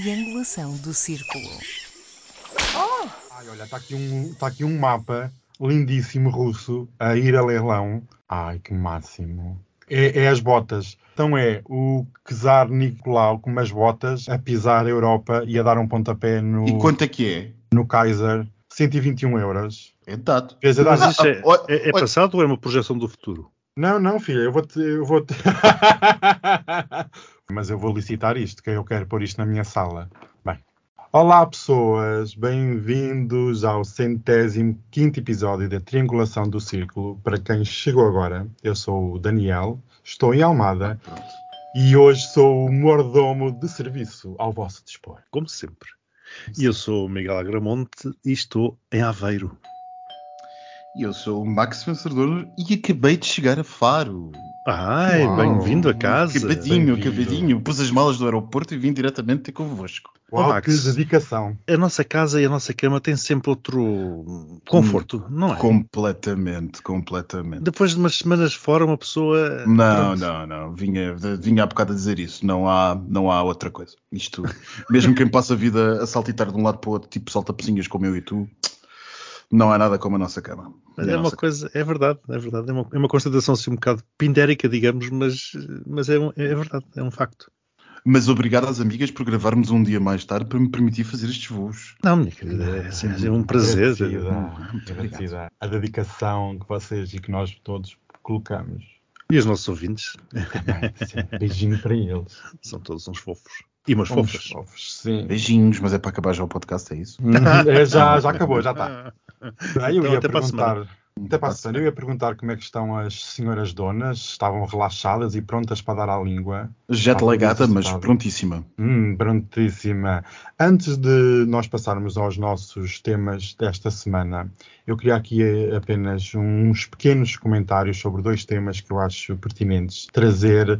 triangulação do círculo. Ai, olha, está aqui, um, tá aqui um mapa lindíssimo russo a ir a leilão. Ai, que máximo. É, é as botas. Então é o Czar Nicolau com umas botas a pisar a Europa e a dar um pontapé no, E quanto é que é? no Kaiser. 121 euros. É dado. Quer dizer, Mas dá- isso é, é- é passado ou é uma projeção do futuro? Não, não, filha, eu vou-te. Eu vou Mas eu vou licitar isto, que eu quero pôr isto na minha sala. Bem. Olá, pessoas, bem-vindos ao centésimo quinto episódio da Triangulação do Círculo. Para quem chegou agora, eu sou o Daniel, estou em Almada e hoje sou o mordomo de serviço ao vosso dispor. Como sempre. E eu sou o Miguel Agramonte e estou em Aveiro. E eu sou o Max Vencedor e acabei de chegar a Faro. Ai, bem-vindo a casa. Acabadinho, bem-vindo. acabadinho. Pus as malas do aeroporto e vim diretamente ter convosco. Uau, Max. que dedicação! A nossa casa e a nossa cama têm sempre outro conforto, não é? Completamente, completamente. Depois de umas semanas fora, uma pessoa. Não, Pronto. não, não. Vinha, vinha há bocado a dizer isso. Não há, não há outra coisa. Isto, mesmo quem passa a vida a saltitar de um lado para o outro, tipo salta-pecinhas como eu e tu, não há nada como a nossa cama. Mas é uma nossa- coisa, é verdade, é verdade. É uma, é uma constatação assim um bocado pindérica, digamos, mas, mas é, um- é verdade, é um facto. Mas obrigado às amigas por gravarmos um dia mais tarde para me permitir fazer estes voos. Não, minha querida, é, sempre- é um prazer. Agradecida, Muito agradecida. A dedicação que vocês e que nós todos colocamos. E os nossos ouvintes Também, sim. Beijinho para eles. são todos uns fofos. E umas fofas. fofos, sim. Beijinhos, mas é para acabar já o podcast, é isso? É, já, já acabou, já está. Aí eu Então, ia até para a perguntar. Até para a semana. Eu ia perguntar como é que estão as senhoras donas. Estavam relaxadas e prontas para dar à língua. Jet lagada, mas prontíssima. Hum, prontíssima. Antes de nós passarmos aos nossos temas desta semana, eu queria aqui apenas uns pequenos comentários sobre dois temas que eu acho pertinentes trazer.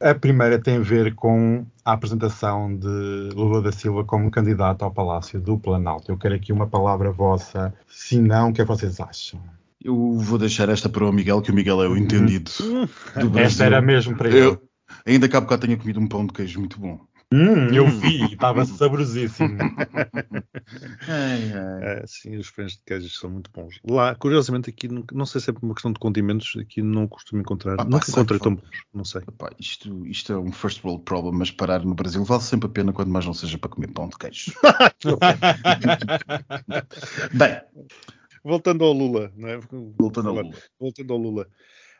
A primeira tem a ver com a apresentação de Lula da Silva como candidato ao Palácio do Planalto. Eu quero aqui uma palavra vossa, se não, o que é que vocês acham? Eu vou deixar esta para o Miguel, que o Miguel é o entendido do Brasil. Esta era mesmo para ele. Eu, ainda há bocado tenha comido um pão de queijo muito bom. Hum, eu vi, estava saborosíssimo. Ai, ai. É, sim, os pães de queijo são muito bons. Lá, curiosamente, aqui, não- sei se é por uma questão de condimentos, aqui não costumo encontrar. Ah, Nunca encontrei tão bons, não sei. Epá, isto, isto é um first world problem, mas parar no Brasil vale sempre a pena, quando mais não seja para comer pão de queijo. Bem, Voltando ao Lula, não é? voltando ao Lula. Voltando ao Lula.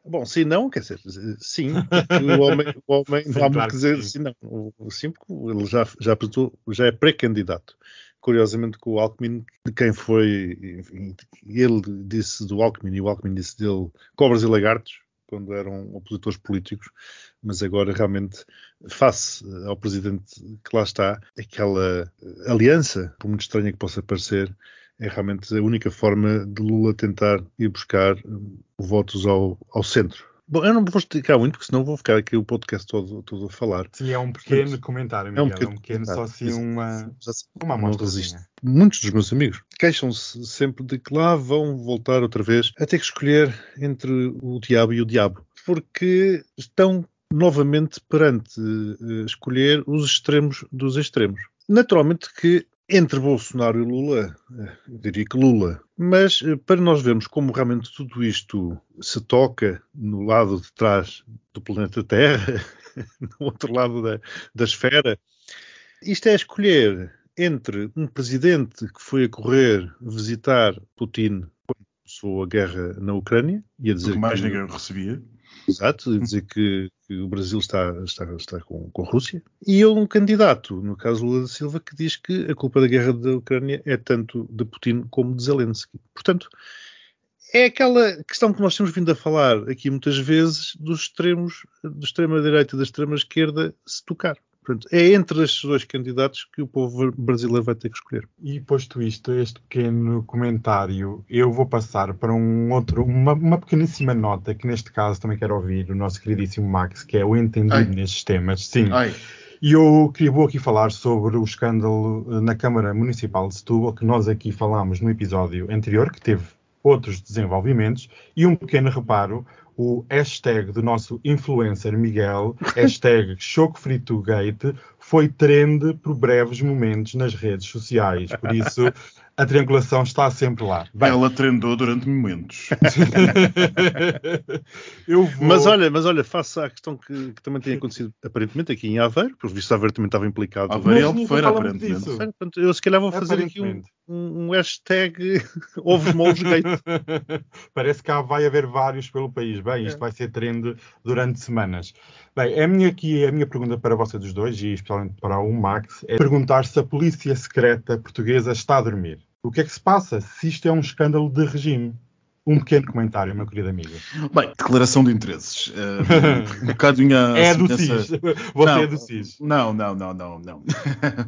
Bom, sim, não, quer dizer, sim, o homem, o homem não há muito que dizer, sim. não. O, o sim, porque ele já, já apresentou, já é pré-candidato. Curiosamente, com o Alckmin, de quem foi, enfim, ele disse do Alckmin e o Alckmin disse dele cobras e lagartos, quando eram opositores políticos, mas agora realmente, face ao presidente que lá está, aquela aliança, por muito estranha que possa parecer, é realmente a única forma de Lula tentar ir buscar hum, votos ao, ao centro. Bom, eu não vou explicar muito, porque senão vou ficar aqui o podcast todo, todo a falar. Sim, é um pequeno comentário, É Miguel. um É um pequeno pequeno, só assim uma, uma resisto. Muitos dos meus amigos queixam-se sempre de que lá vão voltar outra vez a ter que escolher entre o diabo e o diabo, porque estão novamente perante eh, escolher os extremos dos extremos. Naturalmente que entre Bolsonaro e Lula, eh, eu diria que Lula, mas eh, para nós vermos como realmente tudo isto se toca no lado de trás do planeta Terra, no outro lado da, da esfera, isto é escolher entre um presidente que foi a correr visitar Putin começou a guerra na Ucrânia e a dizer Porque mais que, ninguém recebia. Exato, a dizer que, que o Brasil está, está, está com, com a Rússia. E um candidato, no caso Lula da Silva, que diz que a culpa da guerra da Ucrânia é tanto de Putin como de Zelensky. Portanto, é aquela questão que nós temos vindo a falar aqui muitas vezes dos extremos, da extrema-direita e da extrema-esquerda se tocar. Portanto, é entre estes dois candidatos que o povo brasileiro vai ter que escolher. E posto isto, este pequeno comentário, eu vou passar para um outro, uma, uma pequeníssima nota que neste caso também quero ouvir o nosso queridíssimo Max, que é o entendido Ai. nestes temas. Sim. Ai, E eu queria, vou aqui falar sobre o escândalo eh, na Câmara Municipal de Setúbal, que nós aqui falámos no episódio anterior, que teve outros desenvolvimentos, e um pequeno reparo, o hashtag do nosso influencer Miguel, hashtag ChocoFritoGate, foi trend por breves momentos nas redes sociais. Por isso, a triangulação está sempre lá. Bem, Ela trendou durante momentos. vou... Mas olha, mas olha, faça a questão que, que, também tem acontecido aparentemente aqui em Aveiro, por visto Aveiro também estava implicado. Aveiro é Feira, aparentemente. Eu se calhar vou fazer aqui um, um, hashtag ovos moles gate. Parece que vai haver vários pelo país. Bem, isto é. vai ser trend durante semanas. Bem, a minha, aqui, a minha pergunta para vocês dos dois, e especialmente para o Max, é perguntar se a polícia secreta portuguesa está a dormir. O que é que se passa se isto é um escândalo de regime? Um pequeno comentário, meu querido amigo. Bem, declaração de interesses. Uh, um bocadinho a É do CIS. Você não, é do CIS. Não, não, não, não, não.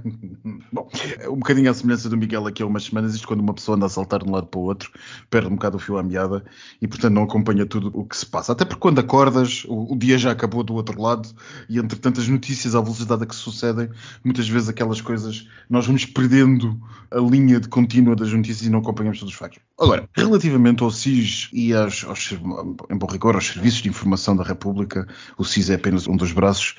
Bom, um bocadinho à semelhança do Miguel aqui há umas semanas, isto quando uma pessoa anda a saltar de um lado para o outro, perde um bocado o fio à meada e, portanto, não acompanha tudo o que se passa. Até porque quando acordas, o, o dia já acabou do outro lado e, entre tantas notícias à velocidade a que sucedem, muitas vezes aquelas coisas, nós vamos perdendo a linha de contínua das notícias e não acompanhamos todos os factos. Agora, relativamente ao CIS, SIS e aos, aos, em bom rigor aos Serviços de Informação da República, o SIS é apenas um dos braços.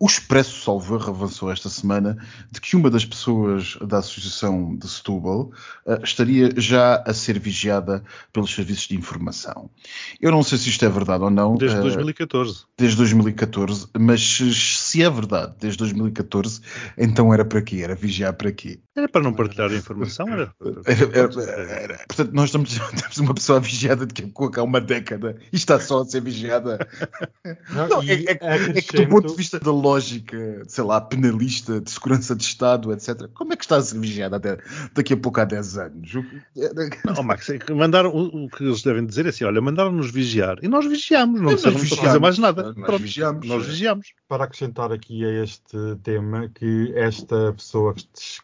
O Expresso Salvador avançou esta semana de que uma das pessoas da Associação de Setúbal uh, estaria já a ser vigiada pelos Serviços de Informação. Eu não sei se isto é verdade ou não. Desde uh, 2014. Desde 2014, mas se é verdade, desde 2014, então era para quê? Era vigiar para quê? Era para não partilhar a informação, era. era, era, era. Portanto, nós estamos, temos uma pessoa a vigiada de que há uma década e está só a ser vigiada. Não, não, é, é, é, que do ponto de vista da lógica, sei lá, penalista, de segurança de Estado, etc., como é que está a ser vigiada até, daqui a pouco há 10 anos? Não, Max, é que mandaram, o, o, que eles devem dizer é assim: olha, mandaram-nos vigiar e nós vigiamos, não precisamos fazer mais nada. Nós, Pronto, vigiamos. Nós vigiamos. Para acrescentar aqui a este tema, que esta pessoa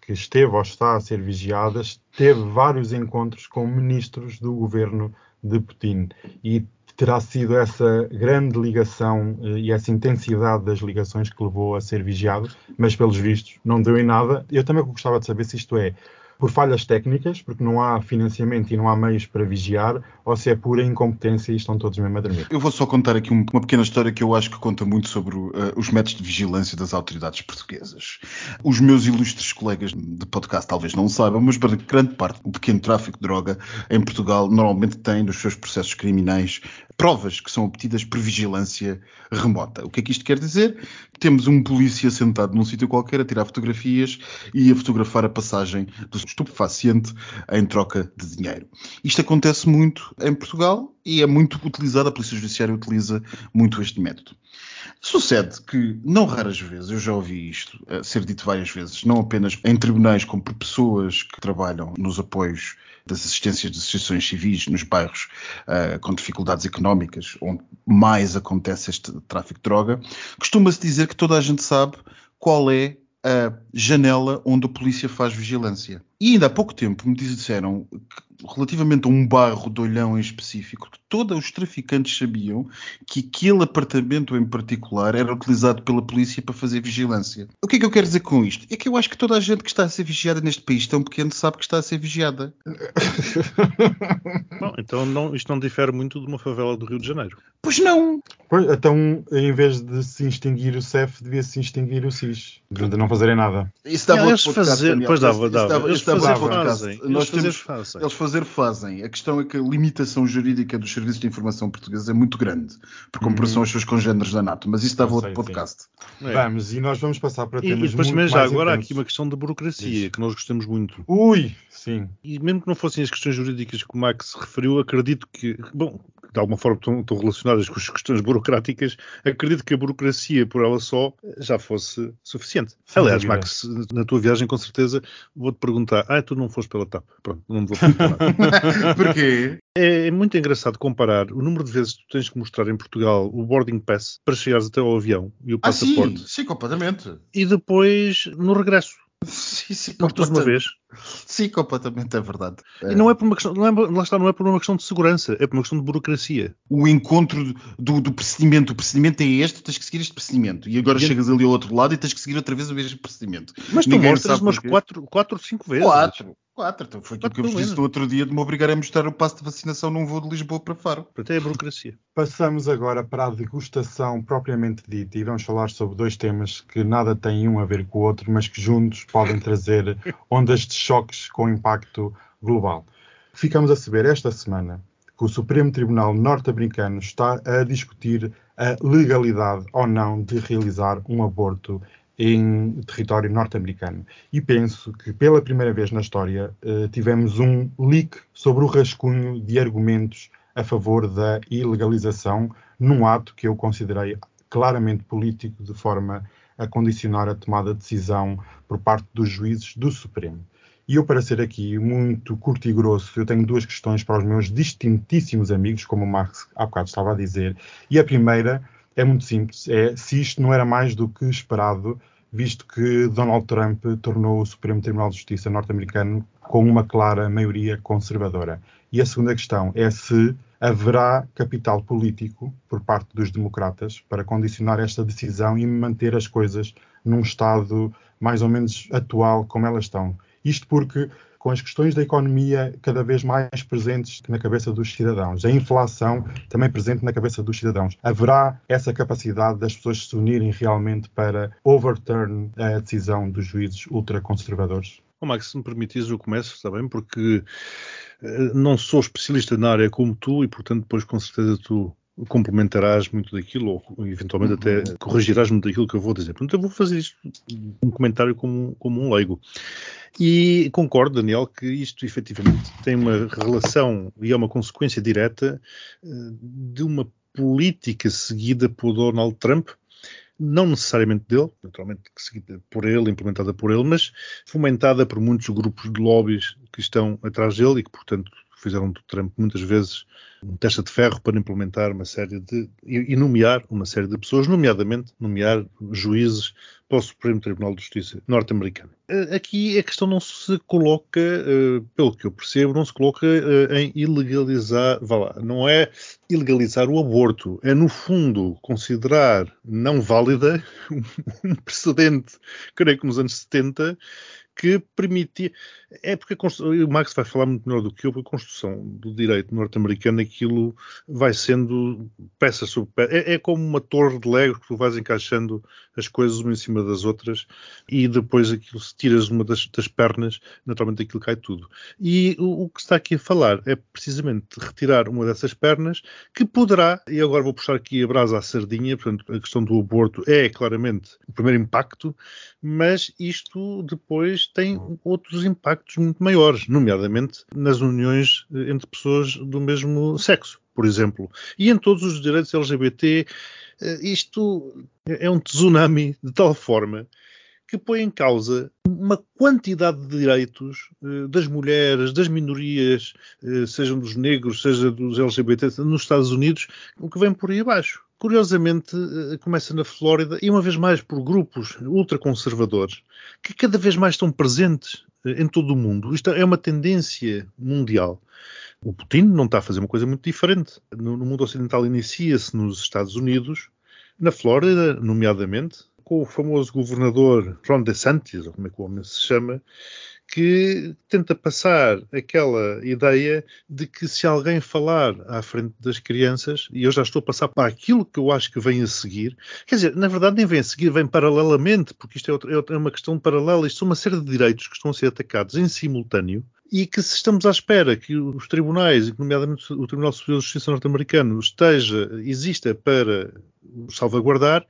que esteve ou está a ser vigiada teve vários encontros com ministros do governo de Putin e terá sido essa grande ligação eh, e essa intensidade das ligações que levou a ser vigiado, mas pelos vistos não deu em nada. Eu também gostava de saber se isto é por falhas técnicas, porque não há financiamento e não há meios para vigiar, ou se é pura incompetência e estão todos mesmo a dormir. Eu vou só contar aqui uma pequena história que eu acho que conta muito sobre uh, os métodos de vigilância das autoridades portuguesas. Os meus ilustres colegas de podcast talvez não saibam, mas grande parte o pequeno tráfico de droga em Portugal normalmente tem nos seus processos criminais provas que são obtidas por vigilância remota. O que é que isto quer dizer? Temos um polícia sentado num sítio qualquer a tirar fotografias e a fotografar a passagem do estupefaciente em troca de dinheiro. Isto acontece muito em Portugal e é muito utilizado, a Polícia Judiciária utiliza muito este método. Sucede que, não raras vezes, eu já ouvi isto uh, ser dito várias vezes, não apenas em tribunais, como por pessoas que trabalham nos apoios das assistências de associações civis nos bairros uh, com dificuldades económicas, onde mais acontece este tráfico de droga, costuma-se dizer que toda a gente sabe qual é a janela onde a polícia faz vigilância. E ainda há pouco tempo me disseram que relativamente a um bairro de Olhão em específico, que todos os traficantes sabiam que aquele apartamento em particular era utilizado pela polícia para fazer vigilância. O que é que eu quero dizer com isto? É que eu acho que toda a gente que está a ser vigiada neste país tão pequeno sabe que está a ser vigiada. Bom, então não, isto não difere muito de uma favela do Rio de Janeiro. Pois não! Pois, então, em vez de se extinguir o CEF, devia-se extinguir o SIS. De não fazerem nada. Isso dava eles fazer, Pois dava, dava. Eles fazer fazem. Nós temos, fazem. Eles fazer fazem. A questão é que a limitação jurídica dos serviços de informação portugueses é muito grande, por comparação uhum. aos seus congêneros da NATO. Mas isso dava outro podcast. É. Vamos, e nós vamos passar para temas e, e depois muito já agora há aqui uma questão de burocracia, Isso. que nós gostamos muito. Ui, sim. E mesmo que não fossem as questões jurídicas que o Max referiu, acredito que, bom, de alguma forma estão, estão, relacionadas com as questões burocráticas, acredito que a burocracia por ela só já fosse suficiente. Sim, Aliás, Max, na tua viagem com certeza vou-te perguntar, ah, tu não foste pela TAP. Pronto, não me vou perguntar. Porquê? É, é, muito engraçado comparar o número de vezes que tu tens que mostrar em Portugal o boarding pass para chegares até ao avião e o passaporte. Ah, sim, sim, completamente. E depois no regresso. Sim, sim, Mostras uma vez. Sim, completamente, é verdade. E não é por uma questão, não é, lá está, não é por uma questão de segurança, é por uma questão de burocracia. O encontro do, do procedimento, o procedimento é este, tens que seguir este procedimento. E agora e chegas ali ao outro lado e tens que seguir outra vez o mesmo procedimento. Mas tu Ninguém mostras umas 4 ou 5 vezes. 4. Quatro, então foi aquilo que eu vos disse no outro dia de me obrigar a mostrar o passo de vacinação num voo de Lisboa para Faro. Portanto, é a burocracia. Passamos agora para a degustação propriamente dita e vamos falar sobre dois temas que nada têm um a ver com o outro, mas que juntos podem trazer ondas de choques com impacto global. Ficamos a saber esta semana que o Supremo Tribunal norte-americano está a discutir a legalidade ou não de realizar um aborto em território norte-americano. E penso que pela primeira vez na história uh, tivemos um leak sobre o rascunho de argumentos a favor da ilegalização num ato que eu considerei claramente político, de forma a condicionar a tomada de decisão por parte dos juízes do Supremo. E eu, para ser aqui muito curto e grosso, eu tenho duas questões para os meus distintíssimos amigos, como o Marx há bocado estava a dizer. E a primeira é muito simples, é se isto não era mais do que esperado, visto que Donald Trump tornou o Supremo Tribunal de Justiça norte-americano com uma clara maioria conservadora. E a segunda questão é se haverá capital político por parte dos democratas para condicionar esta decisão e manter as coisas num estado mais ou menos atual como elas estão. Isto porque com as questões da economia cada vez mais presentes na cabeça dos cidadãos, a inflação também presente na cabeça dos cidadãos. Haverá essa capacidade das pessoas se unirem realmente para overturn a decisão dos juízes ultraconservadores? Oh, Max, se me permites, eu começo, bem? Porque uh, não sou especialista na área como tu e, portanto, depois com certeza tu complementarás muito daquilo ou eventualmente até uhum. corrigirás muito daquilo que eu vou dizer. Portanto, eu vou fazer isto um comentário como, como um leigo. E concordo, Daniel, que isto efetivamente tem uma relação e é uma consequência direta eh, de uma política seguida por Donald Trump, não necessariamente dele, naturalmente seguida por ele, implementada por ele, mas fomentada por muitos grupos de lobbies que estão atrás dele e que, portanto, fizeram do Trump muitas vezes um testa de ferro para implementar uma série de e nomear uma série de pessoas, nomeadamente nomear juízes para o Supremo Tribunal de Justiça norte-americano. Eh, aqui a questão não se coloca, eh, pelo que eu percebo, não se coloca eh, em ilegalizar, vá lá, não é ilegalizar o aborto, é no fundo considerar não válida um precedente, creio que nos anos 70, que permitia. É porque o Max vai falar muito melhor do que eu, a construção do direito norte-americano, aquilo vai sendo peça sobre peça. É, é, como uma torre de Lego que tu vais encaixando as coisas uma em cima das outras e depois aquilo, se tiras uma das, das pernas, naturalmente aquilo cai tudo. E o, o, que está aqui a falar é precisamente retirar uma dessas pernas que poderá, e agora vou puxar aqui a brasa à sardinha, portanto, a questão do aborto é claramente o primeiro impacto, mas isto depois tem outros impactos muito maiores, nomeadamente nas uniões eh, entre pessoas do mesmo sexo, por exemplo. E em todos os direitos LGBT, eh, isto é um tsunami de tal forma que põe em causa uma quantidade de direitos eh, das mulheres, das minorias, sejam dos negros, seja dos LGBT, nos Estados Unidos, o que vem por aí abaixo. Curiosamente, eh, começa na Flórida e uma vez mais por grupos ultraconservadores que cada vez mais estão presentes eh, em todo o mundo. Isto é uma tendência mundial. O Putin não está a fazer uma coisa muito diferente. No, mundo ocidental inicia-se nos Estados Unidos, na Flórida, nomeadamente, com o famoso governador Ron DeSantis, ou como é que o homem se chama, que tenta passar aquela ideia de que se alguém falar à frente das crianças, e eu já estou a passar para aquilo que eu acho que vem a seguir, quer dizer, na verdade nem vem a seguir, vem paralelamente, porque isto é, é uma questão paralela, isto são uma série de direitos que estão a ser atacados em simultâneo, e que se estamos à espera que os tribunais, nomeadamente o Tribunal Superior de Justiça norte-americano, esteja, exista para salvaguardar,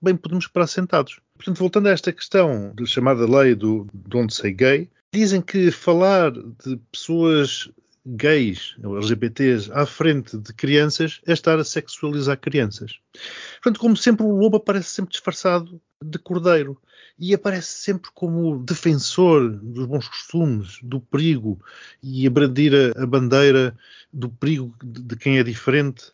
bem podemos esperar sentados. Portanto, voltando a esta questão da chamada lei do Don't Say Gay, dizem que falar de pessoas gays ou LGBTs à frente de crianças é estar a sexualizar crianças. Portanto, como sempre, o lobo aparece sempre disfarçado de cordeiro e aparece sempre como defensor dos bons costumes, do perigo e a brandir a, bandeira do perigo de, de quem é diferente.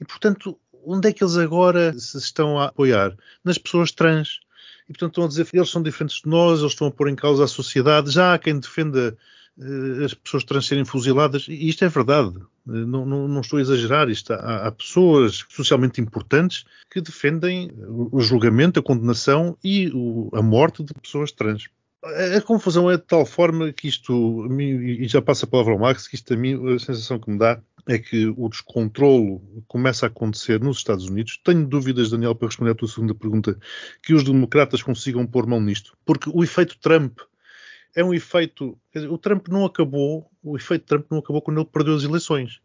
E, portanto, onde é que eles agora se estão a apoiar? Nas pessoas trans. E, portanto, estão a dizer que eles são diferentes de nós, eles estão a pôr em causa a sociedade. Já há quem defenda uh, as pessoas trans serem fuziladas. E isto é verdade. Uh, não, não, não, estou a exagerar. Isto, há, há, pessoas socialmente importantes que defendem o, o julgamento, a condenação e o, a morte de pessoas trans. a confusão é de tal forma que isto, e já passa a palavra ao Max, que isto a mim, a sensação que me dá é que o descontrolo começa a acontecer nos Estados Unidos. Tenho dúvidas, Daniel, para responder à tua segunda pergunta, que os democratas consigam pôr mão nisto, porque o efeito Trump é um efeito. Dizer, o Trump não acabou, o efeito Trump não acabou quando ele perdeu as eleições.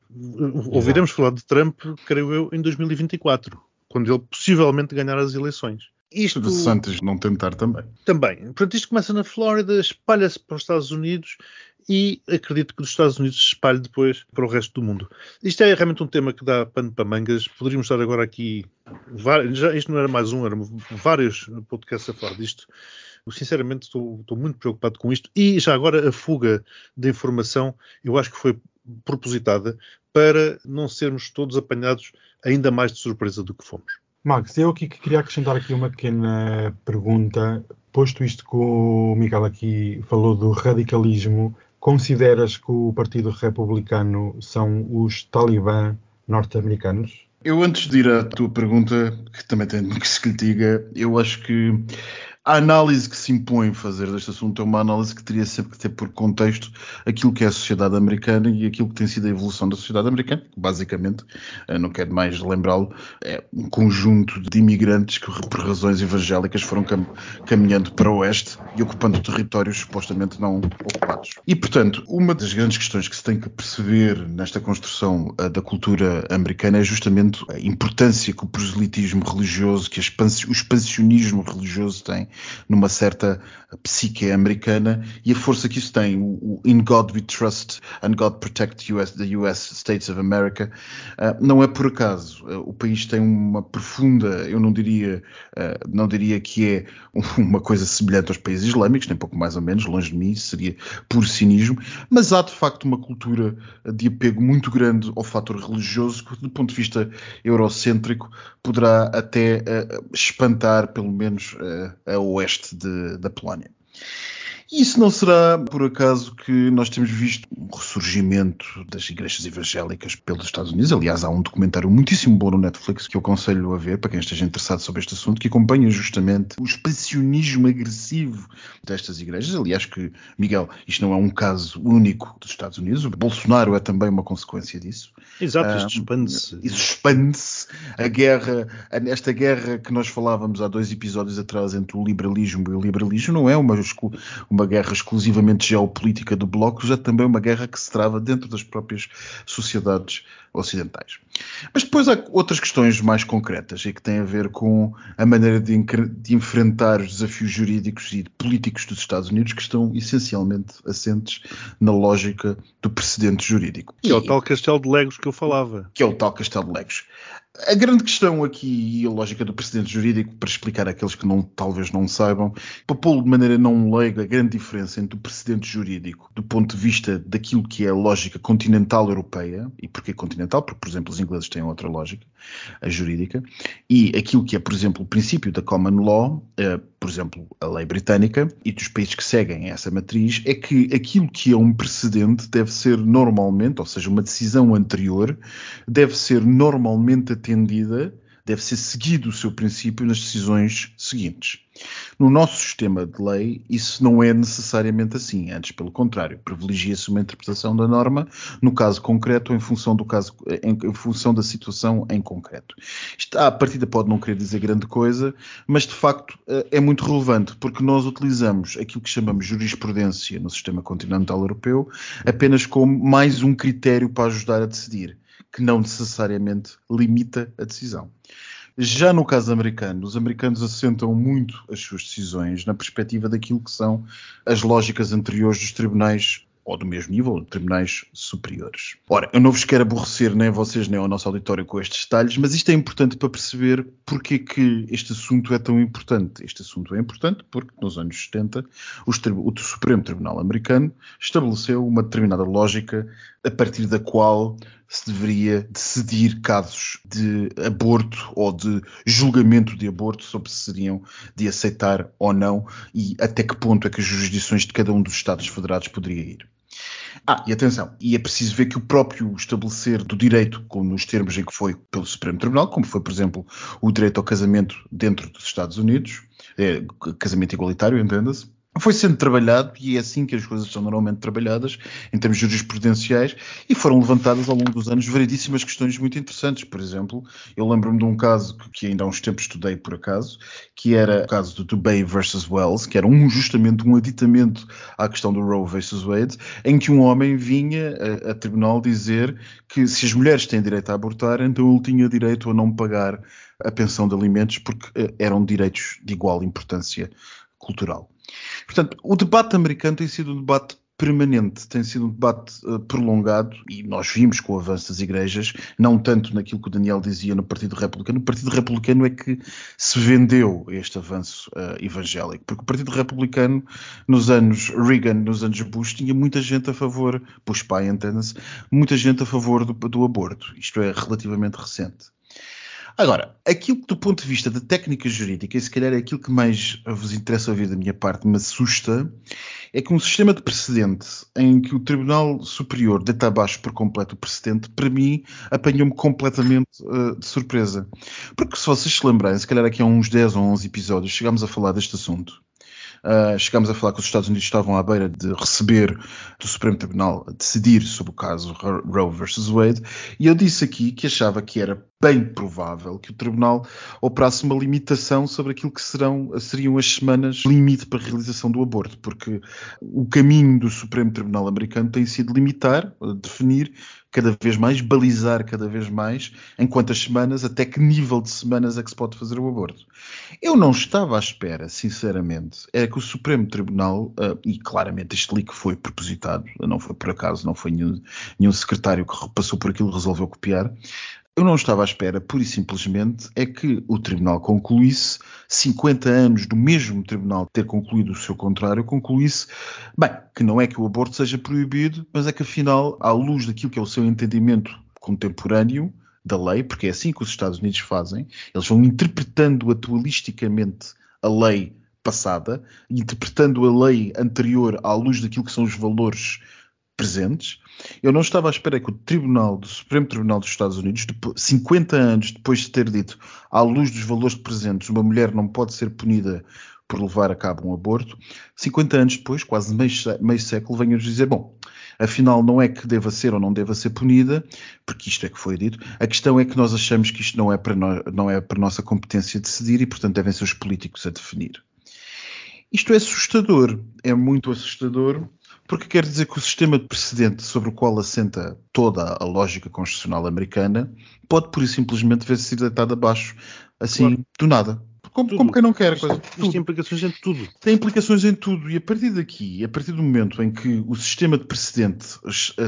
Ouviremos falar de Trump, creio eu, em 2024, quando ele possivelmente ganhar as eleições. Isto de Santos não tentar também. Também. Portanto, isto começa na Flórida, espalha-se para os Estados Unidos e acredito que dos Estados Unidos se espalhe depois para o resto do mundo. Isto é realmente um tema que dá pano para mangas. Poderíamos estar agora aqui. Vários, já, isto não era mais um, eram vários podcasts a falar disto. Eu, sinceramente, estou, estou, muito preocupado com isto. E já agora a fuga de informação, eu acho que foi propositada para não sermos todos apanhados ainda mais de surpresa do que fomos. Max, eu aqui queria acrescentar aqui uma pequena pergunta. Posto isto que o Miguel aqui falou do radicalismo, consideras que o Partido Republicano são os talibã norte-americanos? Eu, antes de ir à tua pergunta, que também tem que se lhe diga, eu acho que a análise que se impõe fazer deste assunto é uma análise que teria sempre que ter por contexto aquilo que é a sociedade americana e aquilo que tem sido a evolução da sociedade americana, que basicamente, eh, não quero mais lembrá-lo, é um conjunto de imigrantes que por razões evangélicas foram cam caminhando para o oeste e ocupando territórios supostamente não ocupados. E, portanto, uma das grandes questões que se tem que perceber nesta construção uh, da cultura americana é justamente a importância que o proselitismo religioso, que o expansionismo religioso tem numa certa psique americana e a força que isso tem. O, In God We Trust and God Protect US, the US States of America uh, não é por acaso. Uh, o país tem uma profunda, eu não diria, uh, não diria que é uma coisa semelhante aos países islâmicos, nem pouco mais ou menos, longe de mim, seria puro cinismo, mas há de facto uma cultura de apego muito grande ao fator religioso que, do ponto de vista eurocêntrico, poderá até espantar, pelo menos, a oeste de, da Polónia. Isso não será por acaso que nós temos visto um ressurgimento das igrejas evangélicas pelos Estados Unidos. Aliás, há um documentário muitíssimo bom no Netflix que eu aconselho a ver para quem esteja interessado sobre este assunto, que acompanha justamente o expansionismo agressivo destas igrejas. Aliás, que, Miguel, isto não é um caso único dos Estados Unidos. O Bolsonaro é também uma consequência disso. Exato, isto expande-se. Isso expande-se. A guerra, esta guerra que nós falávamos há dois episódios atrás entre o liberalismo e o liberalismo não é uma, uma guerra exclusivamente geopolítica do Bloco, já também uma guerra que se trava dentro das próprias sociedades ocidentais. Mas depois há outras questões mais concretas e que têm a ver com a maneira de, de, enfrentar os desafios jurídicos e políticos dos Estados Unidos que estão essencialmente assentes na lógica do precedente jurídico. Que é o tal castelo de Legos que eu falava. Que é o tal castelo de Legos. A grande questão aqui, e a lógica do precedente jurídico, para explicar àqueles que não, talvez não saibam, para pô-lo de maneira não leiga, a grande diferença entre o precedente jurídico, do ponto de vista daquilo que é a lógica continental europeia, e porquê continental? Porque, por exemplo, os ingleses têm outra lógica, a jurídica, e aquilo que é, por exemplo, o princípio da common law, eh, por exemplo, a lei britânica, e dos países que seguem essa matriz, é que aquilo que é um precedente deve ser normalmente, ou seja, uma decisão anterior, deve ser normalmente atendida, deve ser seguido o seu princípio nas decisões seguintes. No nosso sistema de lei, isso não é necessariamente assim, antes pelo contrário, privilegia-se uma interpretação da norma no caso concreto em função do caso, em, em função da situação em concreto. Isto à partida pode não querer dizer grande coisa, mas de facto eh, é muito relevante porque nós utilizamos aquilo que chamamos jurisprudência no sistema continental europeu apenas como mais um critério para ajudar a decidir que não necessariamente limita a decisão. Já no caso americano, os americanos assentam muito as suas decisões na perspectiva daquilo que são as lógicas anteriores dos tribunais ou do mesmo nível, tribunais superiores. Ora, eu não vos quero aborrecer nem vocês nem ao nosso auditório com estes detalhes, mas isto é importante para perceber porque que este assunto é tão importante. Este assunto é importante porque nos anos 70 o Supremo Tribunal Americano estabeleceu uma determinada lógica a partir da qual se deveria decidir casos de aborto ou de julgamento de aborto sobre se seriam de aceitar ou não e até que ponto é que as jurisdições de cada um dos Estados federados poderia ir. Ah, e atenção, e é preciso ver que o próprio estabelecer do direito, como nos termos em que foi pelo Supremo Tribunal, como foi, por exemplo, o direito ao casamento dentro dos Estados Unidos, é, casamento igualitário, entenda-se, foi sendo trabalhado e é assim que as coisas são normalmente trabalhadas em termos jurisprudenciais e foram levantadas ao longo dos anos variedíssimas questões muito interessantes. Por exemplo, eu lembro-me de um caso que ainda há uns tempos estudei por acaso, que era o caso do Dubay versus Wells, que era um, justamente um aditamento à questão do Roe versus Wade, em que um homem vinha a, a tribunal dizer que se as mulheres têm direito a abortar, então ele tinha direito a não pagar a pensão de alimentos porque eh, eram direitos de igual importância cultural. Portanto, o debate americano tem sido um debate permanente, tem sido um debate uh, prolongado e nós vimos com o avanço das igrejas, não tanto naquilo que o Daniel dizia no Partido Republicano, o Partido Republicano é que se vendeu este avanço uh, evangélico, porque o Partido Republicano nos anos Reagan, nos anos Bush, tinha muita gente a favor, Bush pai, entenda-se, muita gente a favor do, do aborto, isto é relativamente recente. Agora, aquilo que do ponto de vista da técnica jurídica, e se calhar é aquilo que mais vos interessa ouvir da minha parte, me assusta, é que um sistema de precedente em que o Tribunal Superior deita abaixo por completo o precedente, para mim, apanhou-me completamente uh, de surpresa. Porque se vocês se lembrarem, se calhar aqui há uns 10 ou 11 episódios, chegámos a falar deste assunto. Uh, chegámos a falar que os Estados Unidos estavam à beira de receber do Supremo Tribunal decidir sobre o caso Roe versus Wade, e eu disse aqui que achava que era bem provável que o Tribunal operasse uma limitação sobre aquilo que serão, seriam as semanas limite para a realização do aborto, porque o caminho do Supremo Tribunal americano tem sido limitar, definir cada vez mais, balizar cada vez mais em quantas semanas, até que nível de semanas é que se pode fazer o aborto. Eu não estava à espera, sinceramente, é que o Supremo Tribunal, uh, e claramente este leak foi propositado, não foi por acaso, não foi nenhum, nenhum secretário que passou por aquilo resolveu copiar, eu não estava à espera, pura e simplesmente, é que o Tribunal concluísse, 50 anos do mesmo Tribunal ter concluído o seu contrário, concluísse, bem, que não é que o aborto seja proibido, mas é que afinal, à luz daquilo que é o seu entendimento contemporâneo da lei, porque é assim que os Estados Unidos fazem, eles vão interpretando atualisticamente a lei passada, interpretando a lei anterior à luz daquilo que são os valores presentes. Eu não estava à espera que o Tribunal, do Supremo Tribunal dos Estados Unidos, 50 anos depois de ter dito, à luz dos valores presentes, uma mulher não pode ser punida por levar a cabo um aborto, 50 anos depois, quase meio, meio século, venha-nos dizer, bom, afinal não é que deva ser ou não deva ser punida, porque isto é que foi dito, a questão é que nós achamos que isto não é para, nós, não é para nossa competência decidir e, portanto, devem ser os políticos a definir. Isto é assustador, é muito assustador, porque quer dizer que o sistema de precedente sobre o qual assenta toda a lógica constitucional americana pode, pura e simplesmente, ver se deitado abaixo, assim, claro. do nada. Como, como, quem não quer. Isto, isto tem implicações em tudo. Tem implicações em tudo. E a partir daqui, a partir do momento em que o sistema de precedente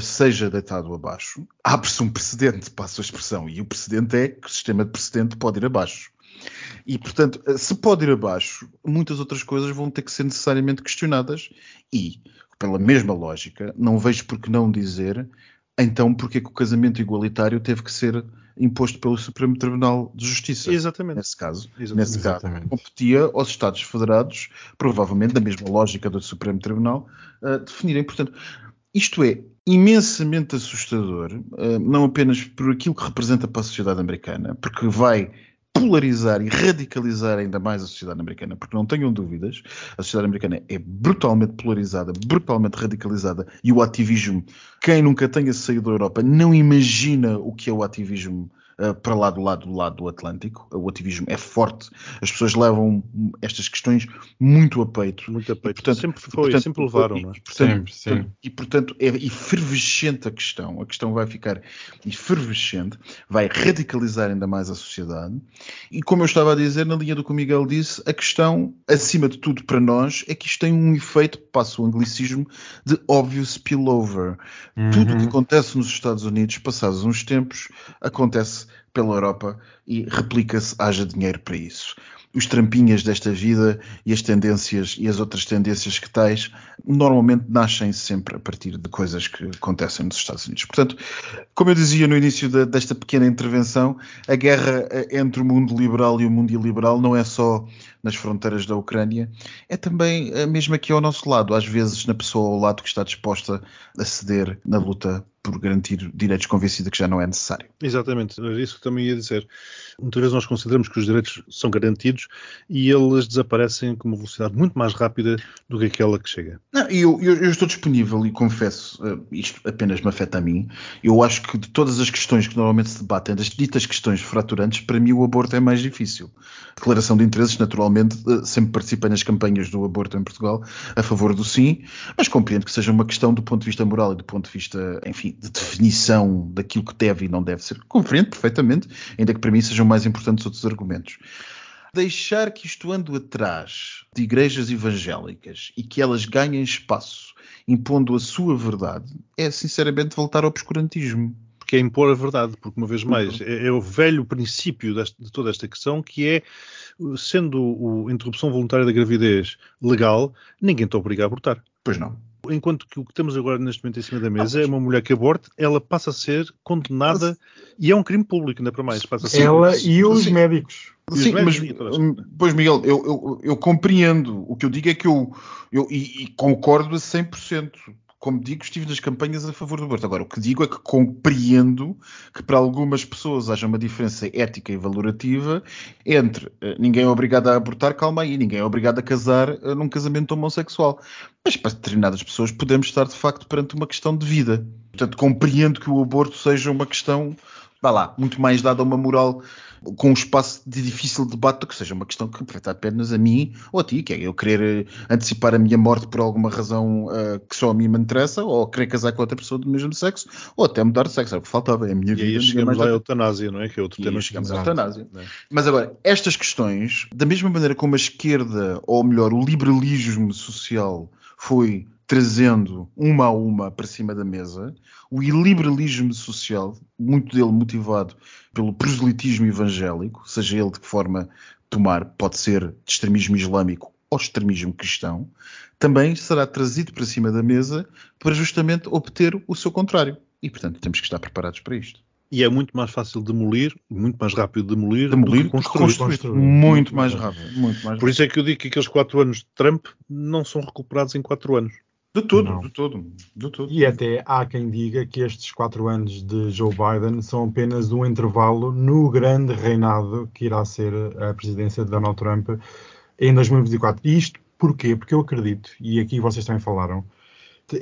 seja deitado abaixo, abre-se um precedente, passo a expressão. E o precedente é que o sistema de precedente pode ir abaixo. E, portanto, se pode ir abaixo, muitas outras coisas vão ter que ser necessariamente questionadas. E pela mesma lógica, não vejo por que não dizer então porque é que o casamento igualitário teve que ser imposto pelo Supremo Tribunal de Justiça. Exatamente. Nesse caso, Exatamente. Nesse caso Exatamente. competia aos Estados Federados, provavelmente da mesma lógica do Supremo Tribunal, uh, definirem. Portanto, isto é imensamente assustador, uh, não apenas por aquilo que representa para a sociedade americana, porque vai polarizar e radicalizar ainda mais a sociedade americana, porque não tenham dúvidas, a sociedade americana é brutalmente polarizada, brutalmente radicalizada e o ativismo, quem nunca tenha saído da Europa não imagina o que é o ativismo uh, para lá do lado do lado do Atlântico. O ativismo é forte, as pessoas levam estas questões muito a peito. Muito a peito. E, portanto, sempre foi, portanto, sempre levaram. E, é? e, portanto, sempre, e portanto é efervescente a questão. A questão vai ficar efervescente, vai radicalizar ainda mais a sociedade. E como eu estava a dizer, na linha do que o Miguel disse, a questão, acima de tudo para nós, é que isto tem um efeito, passo o anglicismo, de óbvio spillover. Uhum. Tudo o que acontece nos Estados Unidos, passados uns tempos, acontece pela Europa e replica-se, haja dinheiro para isso. Os trampinhas desta vida e as tendências e as outras tendências que tais normalmente nascem sempre a partir de coisas que acontecem nos Estados Unidos. Portanto, como eu dizia no início de, desta pequena intervenção, a guerra eh, entre o mundo liberal e o mundo iliberal não é só nas fronteiras da Ucrânia, é também a mesma aqui ao nosso lado, às vezes na pessoa ao lado que está disposta a ceder na luta por garantir direitos convencida que já não é necessário. Exatamente, isso também ia dizer. Muitas vezes nós consideramos que os direitos são garantidos e eles desaparecem com uma velocidade muito mais rápida do que aquela que chega. Não, eu, eu, eu, estou disponível e confesso, uh, isto apenas me afeta a mim. Eu acho que de todas as questões que normalmente se debatem, das ditas questões fraturantes, para mim o aborto é mais difícil. Declaração de interesses, naturalmente, uh, sempre participei nas campanhas do aborto em Portugal a favor do sim, mas compreendo que seja uma questão do ponto de vista moral e do ponto de vista, enfim, de definição daquilo que deve e não deve ser. Compreendo perfeitamente, ainda que para mim sejam mais importantes outros argumentos. Deixar que isto ande atrás de igrejas evangélicas e que elas ganhem espaço impondo a sua verdade é sinceramente voltar ao obscurantismo que é impor a verdade, porque uma vez mais é, é o velho princípio deste, de toda esta questão que é sendo a interrupção voluntária da gravidez legal, ninguém está obrigado a abortar. Pois não enquanto que o que temos agora neste momento em cima da mesa ah, é uma mulher que aborte, ela passa a ser condenada mas... e é um crime público, ainda para mais. Passa a ser... Ela e os Sim. médicos. Sim, mas, pois Miguel, eu, eu, eu, compreendo. O que eu digo é que eu, eu e, e concordo a 100% como digo, estive nas campanhas a favor do aborto. Agora, o que digo é que compreendo que para algumas pessoas haja uma diferença ética e valorativa entre uh, ninguém é obrigado a abortar, calma aí, ninguém é obrigado a casar uh, num casamento homossexual. Mas para determinadas pessoas podemos estar de facto perante uma questão de vida. Portanto, compreendo que o aborto seja uma questão, vá lá, muito mais dada a uma moral com um espaço de difícil debate que seja uma questão que afeta apenas a mim ou a ti, que é eu querer eh, antecipar a minha morte por alguma razão uh, que só a mim me interessa, ou querer casar com outra pessoa do mesmo sexo, ou até mudar de sexo, é o que faltava, é a minha e vida. E aí chegamos lá à eutanásia, não é? Que é outro e tema. chegamos à eutanásia. É? Mas agora, estas questões, da mesma maneira como a esquerda, ou melhor, o liberalismo social foi trazendo uma a uma para cima da mesa, o iliberalismo social, muito dele motivado pelo proselitismo evangélico, seja ele de que forma tomar, pode ser de extremismo islâmico ou extremismo cristão, também será trazido para cima da mesa para justamente obter o seu contrário. E, portanto, temos que estar preparados para isto. E é muito mais fácil demolir, muito mais rápido demolir, demolir do que construir. construir. Muito mais rápido. Muito mais Por isso é que eu digo que aqueles quatro anos de Trump não são recuperados em quatro anos. De tudo, de tudo, de tudo. E até há quem diga que estes quatro anos de Joe Biden são apenas um intervalo no grande reinado que irá ser a presidência de Donald Trump em 2024. E isto porquê? Porque eu acredito, e aqui vocês também falaram,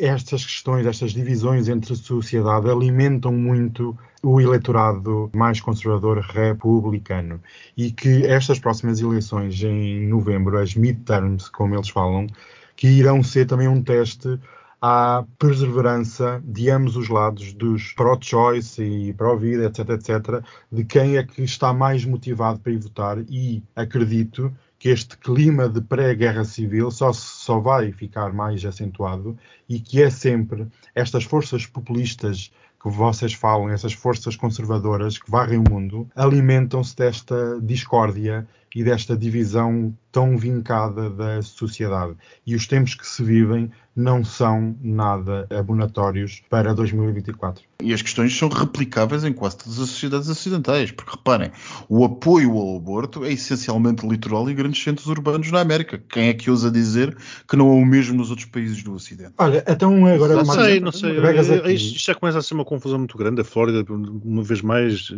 estas questões, estas divisões entre a sociedade alimentam muito o eleitorado mais conservador republicano e que estas próximas eleições em novembro, as midterms, como eles falam, que irão ser também um teste à perseverança de ambos os lados, dos pro-choice e pró-vida, etc, etc, de quem é que está mais motivado para ir votar. E acredito que este clima de pré-guerra civil só, só vai ficar mais acentuado e que é sempre estas forças populistas que vocês falam, essas forças conservadoras que varrem o mundo, alimentam-se desta discórdia e desta divisão tão vincada da sociedade. E os tempos que se vivem não são nada abonatórios para 2024. E as questões são replicáveis em quase todas as sociedades ocidentais, porque reparem, o apoio ao aborto é essencialmente litoral e grandes centros urbanos na América. Quem é que ousa dizer que não é o mesmo nos outros países do Ocidente? Olha, então agora... Não sei, não sei. É, isto já começa a ser uma confusão muito grande. A Flórida, uma vez mais,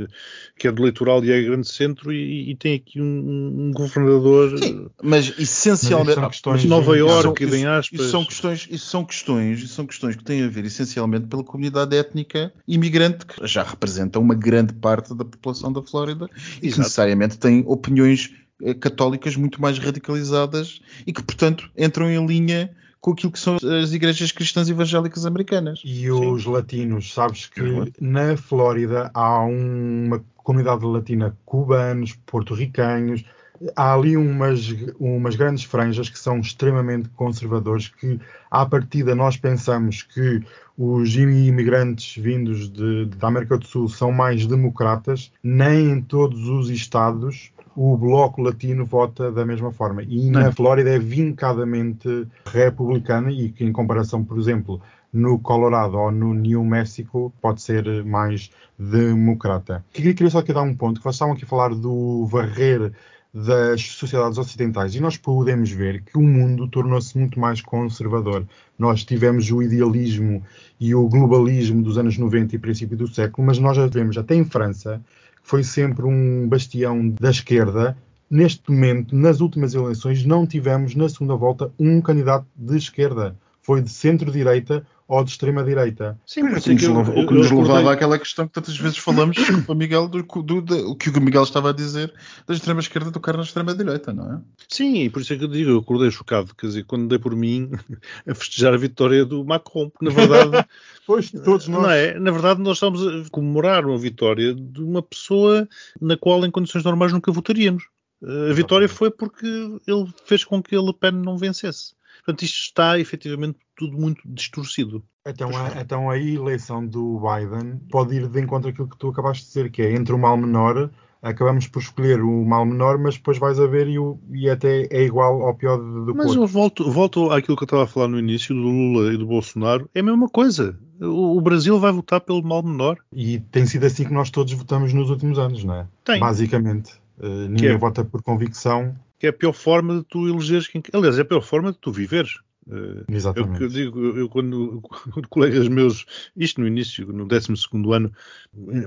que é do litoral e é grande centro e, e tem aqui um, um governador... Sim, mas essencialmente... Mas questões Nova Iorque, bem aspas... Isso são questões isso são questões, isso são questões que têm a ver essencialmente pela comunidade étnica imigrante, que já representa uma grande parte da população da Flórida e que necessariamente tem opiniões eh, católicas muito mais radicalizadas e que, portanto, entram em linha com aquilo que são as igrejas cristãs evangélicas americanas. E Sim. os latinos, sabes que na Flórida há uma comunidade latina cubanos, porto-ricanos, há ali umas, umas grandes franjas que são extremamente conservadores, que à partida nós pensamos que os imigrantes vindos de, da América do Sul são mais democratas, nem em todos os estados o bloco latino vota da mesma forma. E na Flórida é vincadamente republicana e que em comparação, por exemplo, no Colorado ou no New Mexico pode ser mais democrata. Queria só aqui dar um ponto, que vocês estavam aqui a falar do varrer das sociedades ocidentais e nós podemos ver que o mundo tornou-se muito mais conservador. Nós tivemos o idealismo e o globalismo dos anos 90 e princípio do século, mas nós já vemos até em França foi sempre um bastião da esquerda. Neste momento, nas últimas eleições, não tivemos na segunda volta um candidato de esquerda. Foi de centro-direita ou de extrema-direita. Sim, o que, eu, o que nos levava àquela questão que tantas vezes falamos com o Miguel, do, do, do, o que o Miguel estava a dizer da extrema-esquerda tocar na extrema-direita, não é? Sim, e por isso é que eu digo, eu acordei chocado, quer dizer, quando dei por mim a festejar a vitória do Macron, porque na verdade... pois, todos nós... Não é? Na verdade, nós estamos a comemorar uma vitória de uma pessoa na qual, em condições normais, nunca votaríamos. A vitória foi porque ele fez com que a Le Pen não vencesse. Portanto, isto está efetivamente tudo muito distorcido. Então a, então a eleição do Biden pode ir de encontro àquilo que tu acabaste de dizer, que é entre o mal menor, acabamos por escolher o mal menor, mas depois vais a ver e, o, e até é igual ao pior do Mas eu volto, volto àquilo que eu estava a falar no início, do Lula e do Bolsonaro, é a mesma coisa. O, o Brasil vai votar pelo mal menor. E tem sido assim que nós todos votamos nos últimos anos, não é? Tem. Basicamente. Uh, ninguém é... vota por convicção que é a pior forma de tu elegeres quem. Aliás, é a pior forma de tu viveres. Uh, Exatamente. Eu, eu digo, eu, quando, quando, colegas meus, isto no início, no 12 ano,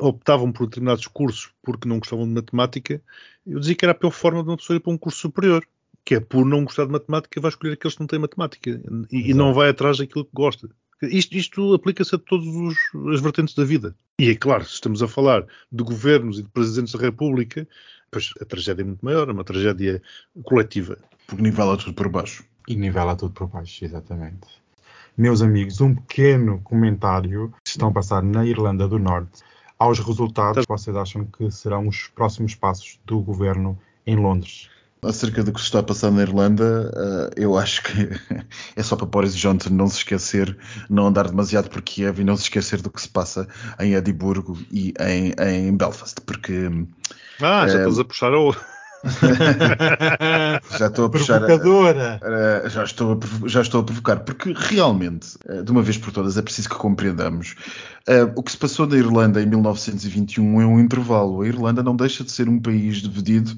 optavam por determinados cursos porque não gostavam de matemática, eu dizia que era a pior forma de uma pessoa ir para um curso superior, que é por não gostar de matemática, vai escolher aqueles que não têm matemática e, e não vai atrás daquilo que gosta. Isto, isto aplica-se a todas as vertentes da vida. E é claro, se estamos a falar de governos e de presidentes da República, pois a tragédia é muito maior, é uma tragédia coletiva. Porque nivela tudo por baixo. E nivela tudo por baixo, exatamente. Meus amigos, um pequeno comentário que estão a passar na Irlanda do Norte aos resultados que vocês acham que serão os próximos passos do governo em Londres. Acerca do que se está a passar na Irlanda, uh, eu acho que é só para Boris Johnson não se esquecer, não andar demasiado por Kiev e não se esquecer do que se passa em Edimburgo e em, em Belfast, porque ah, já é... estás a puxar o. já estou a puxar. Provocadora. A, a, já, estou a, já estou a provocar, porque realmente, eh, de uma vez por todas, é preciso que compreendamos. Uh, o que se passou na Irlanda em 1921 é um intervalo. A Irlanda não deixa de ser um país dividido,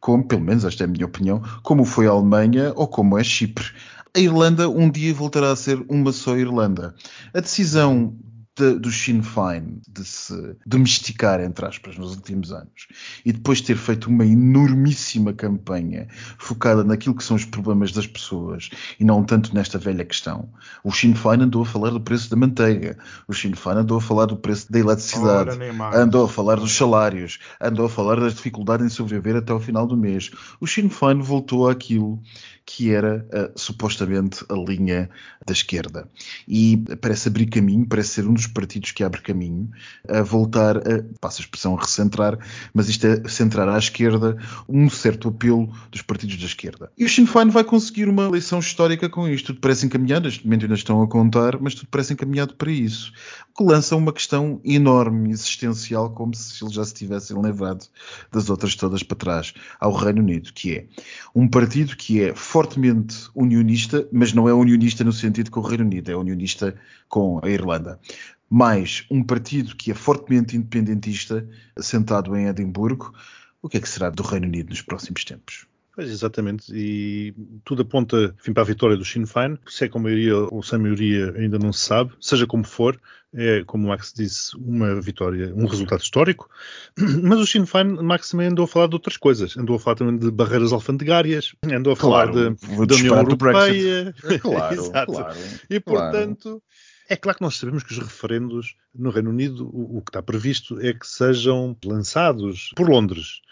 como, pelo menos esta é a minha opinião, como foi a Alemanha ou como é Chipre. A Irlanda um dia voltará a ser uma só Irlanda. A decisão de, do Sinn Féin de se domesticar, entre aspas, nos últimos anos e depois ter feito uma enormíssima campanha focada naquilo que são os problemas das pessoas e não tanto nesta velha questão. O Sinn Féin andou a falar do preço da manteiga, o Sinn Féin andou a falar do preço da eletricidade, andou a falar dos salários, andou a falar das dificuldades em sobreviver até o final do mês. O Sinn Féin voltou àquilo que era uh, supostamente a linha da esquerda. E parece abrir caminho, parece ser um dos partidos que abre caminho a voltar a, passa a expressão, a recentrar, mas isto é centrar à esquerda um certo apelo dos partidos da esquerda. E o Sinn Féin vai conseguir uma eleição histórica com isto. Tudo parece encaminhado, neste momento ainda estão a contar, mas tudo parece encaminhado para isso. O que lança uma questão enorme, existencial, como se eles já se tivessem levado das outras todas para trás, ao Reino Unido, que é um partido que é fortemente unionista, mas não é unionista no sentido com o Reino Unido, é unionista com a Irlanda. Mais um partido que é fortemente independentista, sentado em Edimburgo. O que é que será do Reino Unido nos próximos tempos? Pois, exatamente, e tudo aponta enfim, para a vitória do Sinn Féin, se é com maioria ou sem maioria ainda não se sabe, seja como for, é, como o Max disse, uma vitória, um resultado histórico, mas o Sinn Féin, Max também andou a falar de outras coisas, andou a falar também de barreiras alfandegárias, andou a falar claro, de, da União Europeia, claro, claro, e portanto... É claro que nós sabemos que os referendos no Reino Unido, o, o que está previsto é que sejam lançados por Londres.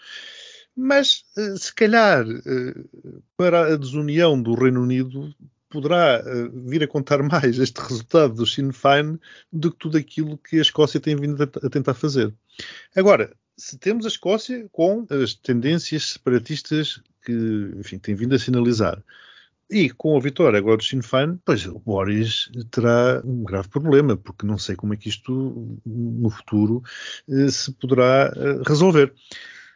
Mas, eh, se calhar, eh, para a desunião do Reino Unido, poderá uh, vir a contar mais este resultado do Sinn Féin do que tudo aquilo que a Escócia tem vindo a, tentar fazer. Agora, se temos a Escócia com as tendências separatistas que, enfim, tem vindo a sinalizar, e com a vitória agora do Sinn Féin, pois o Boris terá um grave problema, porque não sei como é que isto no futuro se poderá resolver.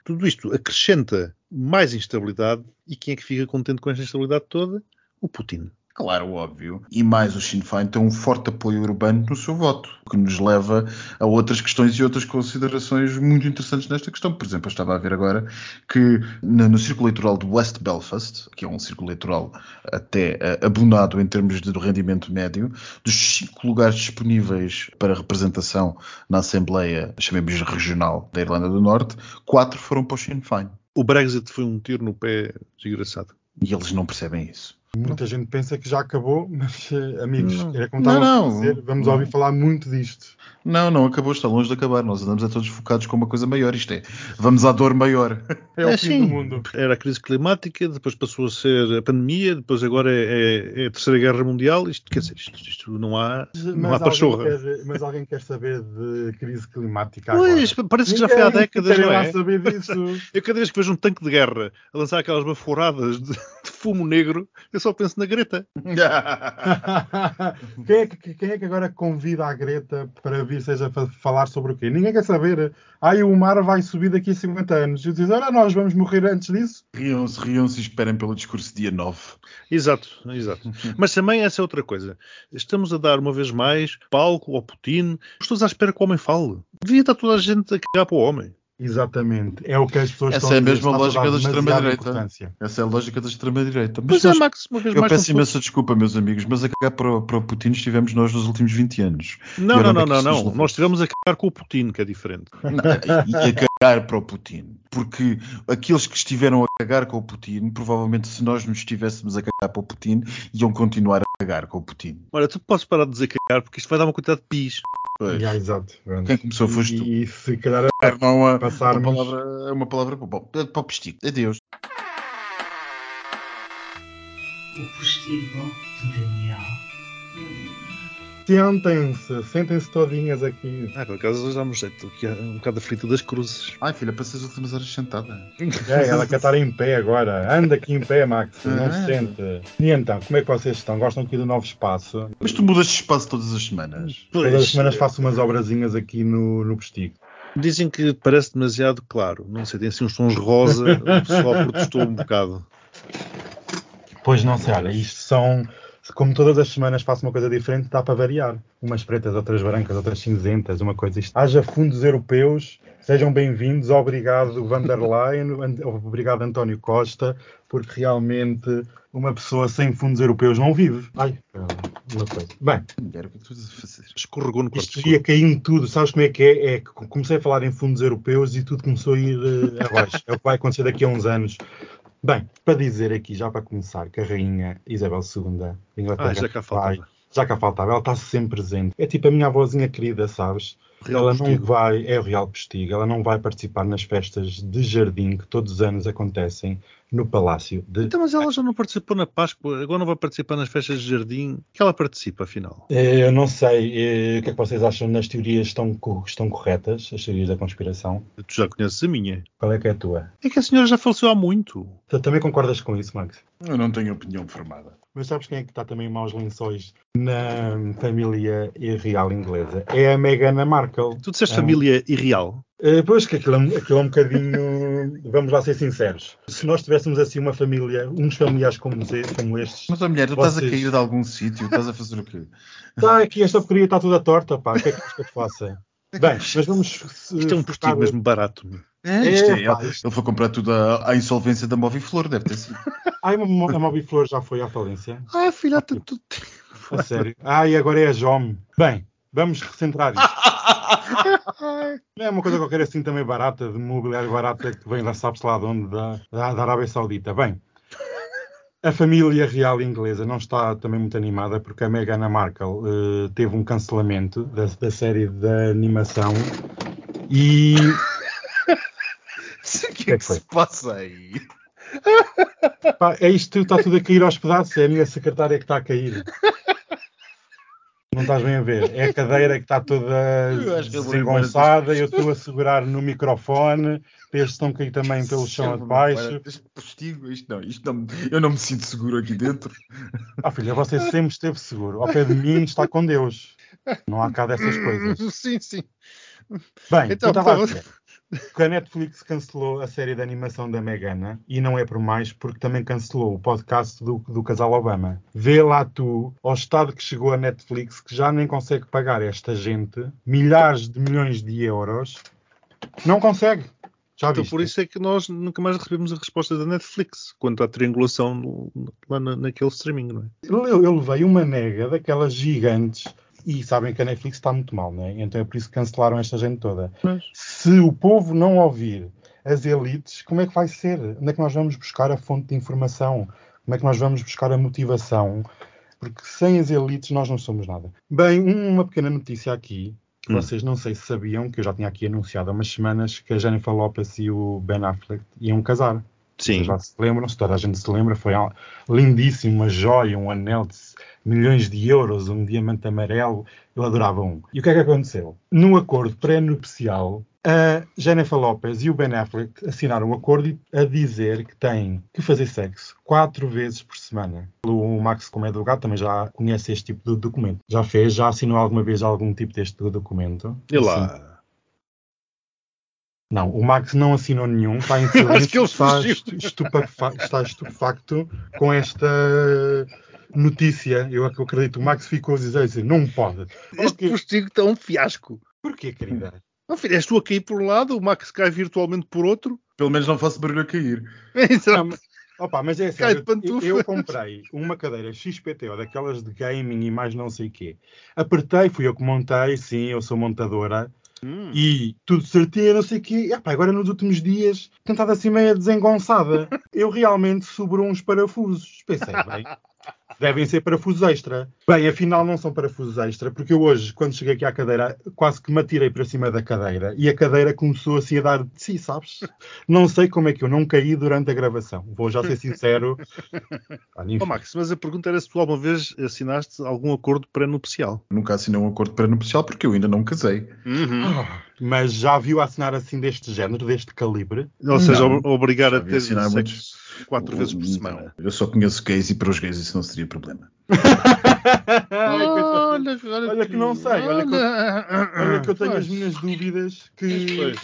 Tudo isto acrescenta mais instabilidade e quem é que fica contente com esta instabilidade toda? O Putin Claro, óbvio. E mais, o Sinn Féin tem um forte apoio urbano no seu voto, o que nos leva a outras questões e outras considerações muito interessantes nesta questão. Por exemplo, eu estava a ver agora que no, círculo eleitoral de West Belfast, que é um círculo eleitoral até uh, abonado em termos de rendimento médio, dos cinco lugares disponíveis para representação na Assembleia, chamemos regional da Irlanda do Norte, quatro foram para o Sinn Féin. O Brexit foi um tiro no pé desgraçado. E eles não percebem isso. Muita gente pensa que já acabou, mas eh, amigos, Não. era como estava Não, a não. dizer, vamos Não. ouvir falar muito disto. Não, não acabou, está longe de acabar. Nós andamos a todos focados com uma coisa maior. Isto é, vamos à dor maior. É, o É fim do mundo. Era a crise climática, depois passou a ser a pandemia, depois agora é, é- é a Terceira Guerra Mundial. Isto, quer dizer, isto, isto não há, não Mas há alguém, pachorra. quer, mas alguém quer saber de crise climática Pois, agora? parece que já foi há décadas, não é? saber disso. Eu cada vez que vejo um tanque de guerra a lançar aquelas baforadas de, de fumo negro, eu só penso na Greta. quem, é que, quem é que agora convida a Greta para vir, seja para falar sobre o quê? Ninguém quer saber. Ai, o mar vai subir daqui a 50 anos. E diz, olha, nós vamos morrer antes disso. Riam-se, riam-se e esperem pelo discurso dia 9. Exato, exato. Mas também essa é outra coisa. Estamos a dar uma vez mais palco ao Putin. Estou à espera que o homem fale. Devia estar toda a gente a cagar para o homem. Exatamente. É o que as pessoas Essa estão é a mesma lógica da extrema-direita. Essa é a lógica da extrema-direita. Mas Mas é, Max, uma vez eu mais. peço são imensa desculpa, meus amigos, mas a cagar para, o- para o Putin estivemos nós nos últimos 20 anos. Não, não, não não, não, não. nos. Nós estivemos a cagar com o Putin, que é diferente. e a cagar para o Putin. Porque aqueles que estiveram a cagar com o Putin, provavelmente se nós nos estivéssemos a cagar para o Putin, iam continuar a cagar com o Putin. Olha, tu podes parar de dizer cagar porque isto vai dar uma quantidade de pis. Pois. Já, exato. Quem começou foste tu. E se calhar Não é uma, uma Passarmos- palavra, é uma palavra bom, é para o postigo. Adeus. O postigo de Daniel. Sentem-se, sentem-se todinhas aqui. Ah, por acaso já me jeito aqui há um bocado frita das cruzes. Ai, filha, passas as últimas horas sentada. É, ela quer estar em pé agora. Anda aqui em pé, Max. Não Ah. se sente. E então, como é que vocês estão? Gostam aqui do novo espaço? Mas tu mudas de espaço todas as semanas. Todas as semanas faço umas obrazinhas aqui no, no postigo. Dizem que parece demasiado claro. Não sei, tem assim uns tons rosa. O pessoal protestou um bocado. Pois não sei, olha, isto são. Como todas as semanas faço uma coisa diferente, dá para variar. Umas pretas, outras brancas, outras cinzentas, uma coisa. Isto. Haja fundos europeus, sejam bem-vindos. Obrigado, Van der Leyen, obrigado, António Costa, porque realmente uma pessoa sem fundos europeus não vive. Ai, uma coisa. Bem, o que tu fazer? Escorregou no isto ia caindo tudo. Sabes como é que é? É que comecei a falar em fundos europeus e tudo começou a ir eh, abaixo. É o que vai acontecer daqui a uns anos. Bem, para dizer aqui, já para começar, que a rainha Isabel II da Inglaterra Ah, já cá vai-. Já cá faltava, ela está sempre presente. É tipo a minha avózinha querida, sabes? Real ela não Postigo. vai, é o Real Postigo, ela não vai participar nas festas de jardim que todos os anos acontecem no Palácio de. Então, mas ela já não participou na Páscoa, agora não vai participar nas festas de jardim. Que ela participa, afinal? Eh, Eu não sei eh, o que é que vocês acham das teorias estão, estão corretas, as teorias da conspiração. Tu já conheces a minha. Qual é que é a tua? É que a senhora já faleceu há muito. Tu também concordas com isso, Max? Eu não tenho opinião formada. Mas sabes quem é que está também em maus lençóis na família real inglesa? É a Meghan Markle. Tu disseste Ah. família irreal. Eh, Pois que aquilo, é um- aquilo é um bocadinho. Vamos lá ser sinceros. Se nós tivéssemos assim uma família, uns familiares como, como estes. Mas, mulher, tu estás a Vocês- cair de algum sítio, estás a fazer o quê? Tá, aqui esta porcaria está toda torta, pá. O que é que queres que eu te faça? Bem, mas vamos. Isto é um postigo mesmo barato. Meu. É, isto é, É, pá, ele, ele foi comprar tudo à, à insolvência da Moviflor, deve ter sido. Ai, a Mo- a Mobiflor já foi à falência. Ah, filha, tu, tu... A sério. Ai, agora é a JOM. Bem, vamos recentrar isto. Não é uma coisa qualquer assim também barata, de mobiliário barata que vem lá, sabe-se lá de onde, da, da, da Arábia Saudita. Bem, a família real inglesa não está também muito animada porque a Meghan Markle eh, teve um cancelamento da, da série de animação e que que é é que se passa aí? pá, é isto, está tudo a cair aos pedaços, é a minha secretária que está a cair. Não estás bem a ver? É a cadeira que está toda desengonçada, eu estou a segurar no microfone, estes estão a cair também pelo chão abaixo. Este postigo, isto não, isto não, eu não me sinto seguro aqui dentro. Ah, filha, você sempre esteve seguro. Ao pé de mim está com Deus. Não há cá dessas coisas. Sim, sim. Bem, Então, eu estava a dizer, que a Netflix cancelou a série de animação da Megana e não é por mais porque também cancelou o podcast do, do casal Obama. Vê lá tu ao estado que chegou a Netflix que já nem consegue pagar esta gente milhares de milhões de euros. Não consegue. Já Então viste? por isso é que nós nunca mais recebemos a resposta da Netflix quanto à triangulação no- lá na- naquele streaming, não é? Eu, eu levei uma nega daquelas gigantes e sabem que a Netflix está muito mal, não é? Então é por isso que cancelaram esta gente toda. Mas- Se o povo não ouvir as elites, como é que vai ser? Onde é que nós vamos buscar a fonte de informação? Como é que nós vamos buscar a motivação? Porque sem as elites nós não somos nada. Bem, uma pequena notícia aqui, que Hum. vocês não sei se sabiam, que eu já tinha aqui anunciado há umas semanas, que a Jennifer Lopez e o Ben Affleck iam casar. Sim. Já se lembram, se toda a gente se lembra, foi lindíssimo, uma joia, um anel de milhões de euros, um diamante amarelo, eu adorava um. E o que é que aconteceu? No acordo pré-nupcial, a Jennifer Lopez e o Ben Affleck assinaram um acordo a dizer que têm que fazer sexo quatro vezes por semana. O Max, como é advogado, também já conhece este tipo de documento. Já fez, já assinou alguma vez algum tipo deste documento? E lá. Não, o Max não assinou nenhum, está em silêncio, está, estupefa- está estupefacto com esta notícia. Eu ac- acredito que o Max ficou a dizer assim, não pode. Este postigo está um fiasco. Porquê, querida? Não, filho, és tu a cair por um lado, o Max cai virtualmente por outro. Pelo menos não faço barulho a cair. Não, mas- Opa, mas é Cai sério, eu, eu comprei uma cadeira XPTO, daquelas de gaming e mais não sei o quê. Apertei, fui eu que montei, sim, eu sou montadora, Hum. e tudo certinho, não sei o quê. E, epá, agora nos últimos dias, tentado assim meio desengonçada. Eu realmente sobrou uns parafusos. Pensei, bem, devem ser parafusos extra. Bem, afinal não são parafusos extra, porque eu hoje, quando cheguei aqui à cadeira, quase que me atirei para cima da cadeira e a cadeira começou assim a dar de si, sabes? Não sei como é que eu não caí durante a gravação. Vou já ser sincero. Olha. Oh, Max, mas a pergunta era se tu alguma vez assinaste algum acordo pré-nupcial. Nunca assinei um acordo pré-nupcial porque eu ainda não casei. Mas já viu assinar assim deste género, deste calibre? Ou seja, Não. ob- obrigar a ter assinar sexo muitos- quatro vezes por Não, semana. Eu só conheço gays e para os gays isso não seria problema. Olha, Olha que não sei, olha que eu- Olha que eu tenho as minhas dúvidas que. pois.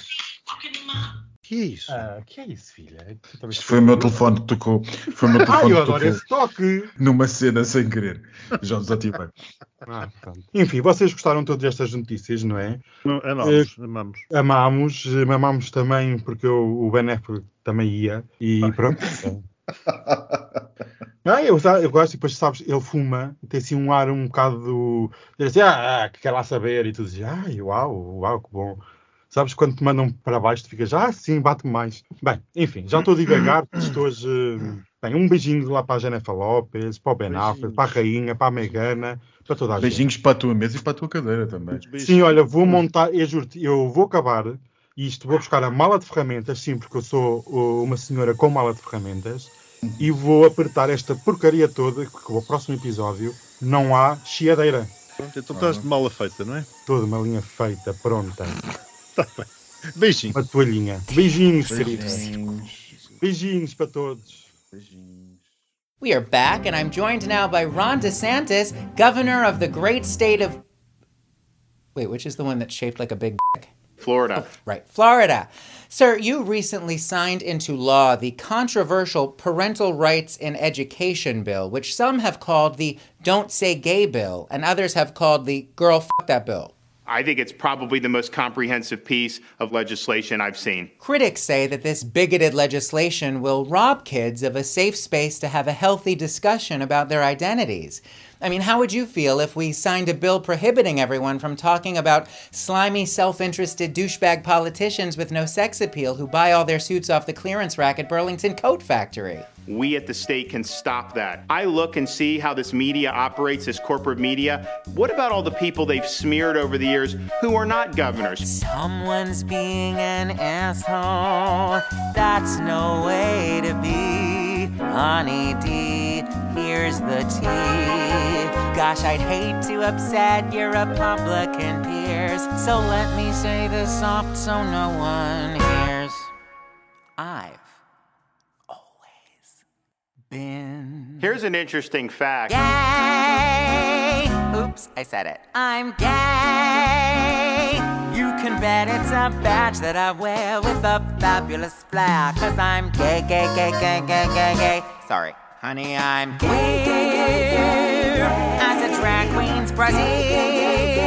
Que é isso? Ah, que é isso, filha? Isto foi o meu telefone que tocou. Foi o meu Ah, telefone eu que adoro tocou esse toque! numa cena sem querer. Já desativei. Ah. Enfim, vocês gostaram todas destas notícias, não é? Não, Amamos, amamos. Amámos, amámos também porque eu, o Ben Affleck também ia e pronto. Ah, eu, eu gosto, e depois sabes, ele fuma, tem assim um ar um bocado. Diz assim, ah, ah, que quer lá saber, e tu dizes, ai, uau, uau, que bom. Sabes, quando te mandam para baixo, tu ficas, ah, sim, bate mais. Bem, enfim, já estou a divagar, porque estou hoje. Bem, um beijinho lá para a Jennifer Lopes, para o Ben. Affleck, para a Rainha, para a Megana, para toda a gente. Beijinhos para a tua mesa e para a tua cadeira também. Sim, olha, vou montar, eu juro-te, eu vou acabar isto, vou buscar a mala de ferramentas, sim, porque eu sou uh, uma senhora com mala de ferramentas, e vou apertar esta porcaria toda, que o próximo episódio não há chiadeira. Pronto, então estás de mala feita, não é? Toda uma linha feita, pronta. Beijinho. Uma toalhinha. Beijinhos, queridos. Beijinhos. Beijinhos para todos. Beijinhos. We are back, and I'm joined now by Ron DeSantis, governor of the great state of. Wait, which is the one that's shaped like a big dick? Florida. Oh, right, Florida. Sir, you recently signed into law the controversial Parental Rights in Education Bill, which some have called the Don't Say Gay Bill, and others have called the Girl Fuck That Bill. I think it's probably the most comprehensive piece of legislation I've seen. Critics say that this bigoted legislation will rob kids of a safe space to have a healthy discussion about their identities. I mean, how would you feel if we signed a bill prohibiting everyone from talking about slimy, self interested douchebag politicians with no sex appeal who buy all their suits off the clearance rack at Burlington Coat Factory? We at the state can stop that. I look and see how this media operates, this corporate media. What about all the people they've smeared over the years who are not governors? Someone's being an asshole. That's no way to be. Honey D, here's the tea. Gosh, I'd hate to upset your Republican peers. So let me say this soft so no one hears. I've always been. Here's an interesting fact. Gay! Oops, I said it. I'm gay! Can bet it's a badge that I wear with a fabulous flair. Cause I'm gay, gay, gay, gay, gay, gay, gay. Sorry, honey, I'm gay. As a drag queen's brassiere.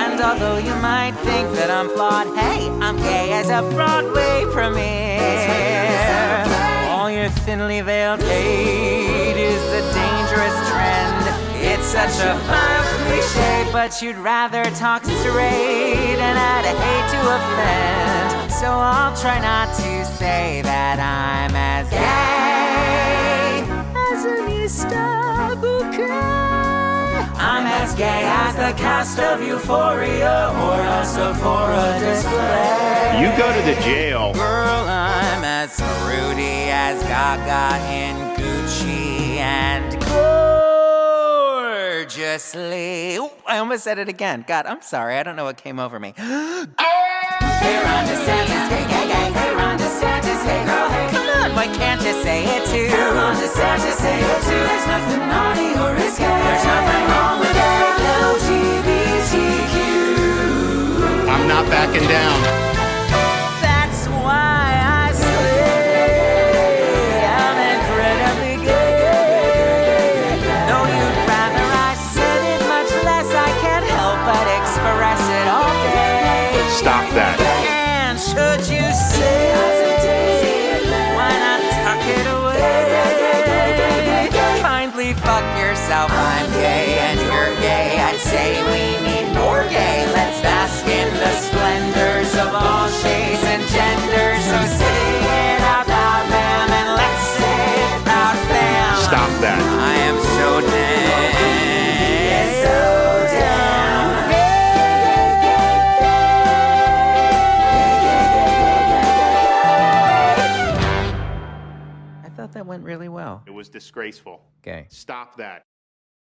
And although you might think that I'm flawed, hey, I'm gay as a Broadway premiere. All your thinly veiled hate such a vile cliche, but you'd rather talk straight, and I'd hate to offend. So I'll try not to say that I'm as gay as an Easter bouquet. I'm as gay as the cast of Euphoria or a Sephora display. You go to the jail. Girl, I'm as fruity as Gaga in Gucci gorgeously. Ooh, I almost said it again. God, I'm sorry. I don't know what came over me. hey, Ron DeSantis, hey, gay, gay. Hey, Ron DeSantis, hey, girl, hey. Come on, why can't you say it too? Hey, Ron DeSantis, say it too. There's nothing naughty or risky. There's nothing wrong with LGBTQ. I'm not backing down. Yourself. I'm gay and you're gay. I'd say we need more gay. Let's bask in the splendors of all shades and genders. So say it out loud, ma'am, and let's say it proud, fam. Stop that. I am so damn, so damn I thought that went really well. It was disgraceful. Okay. Stop that.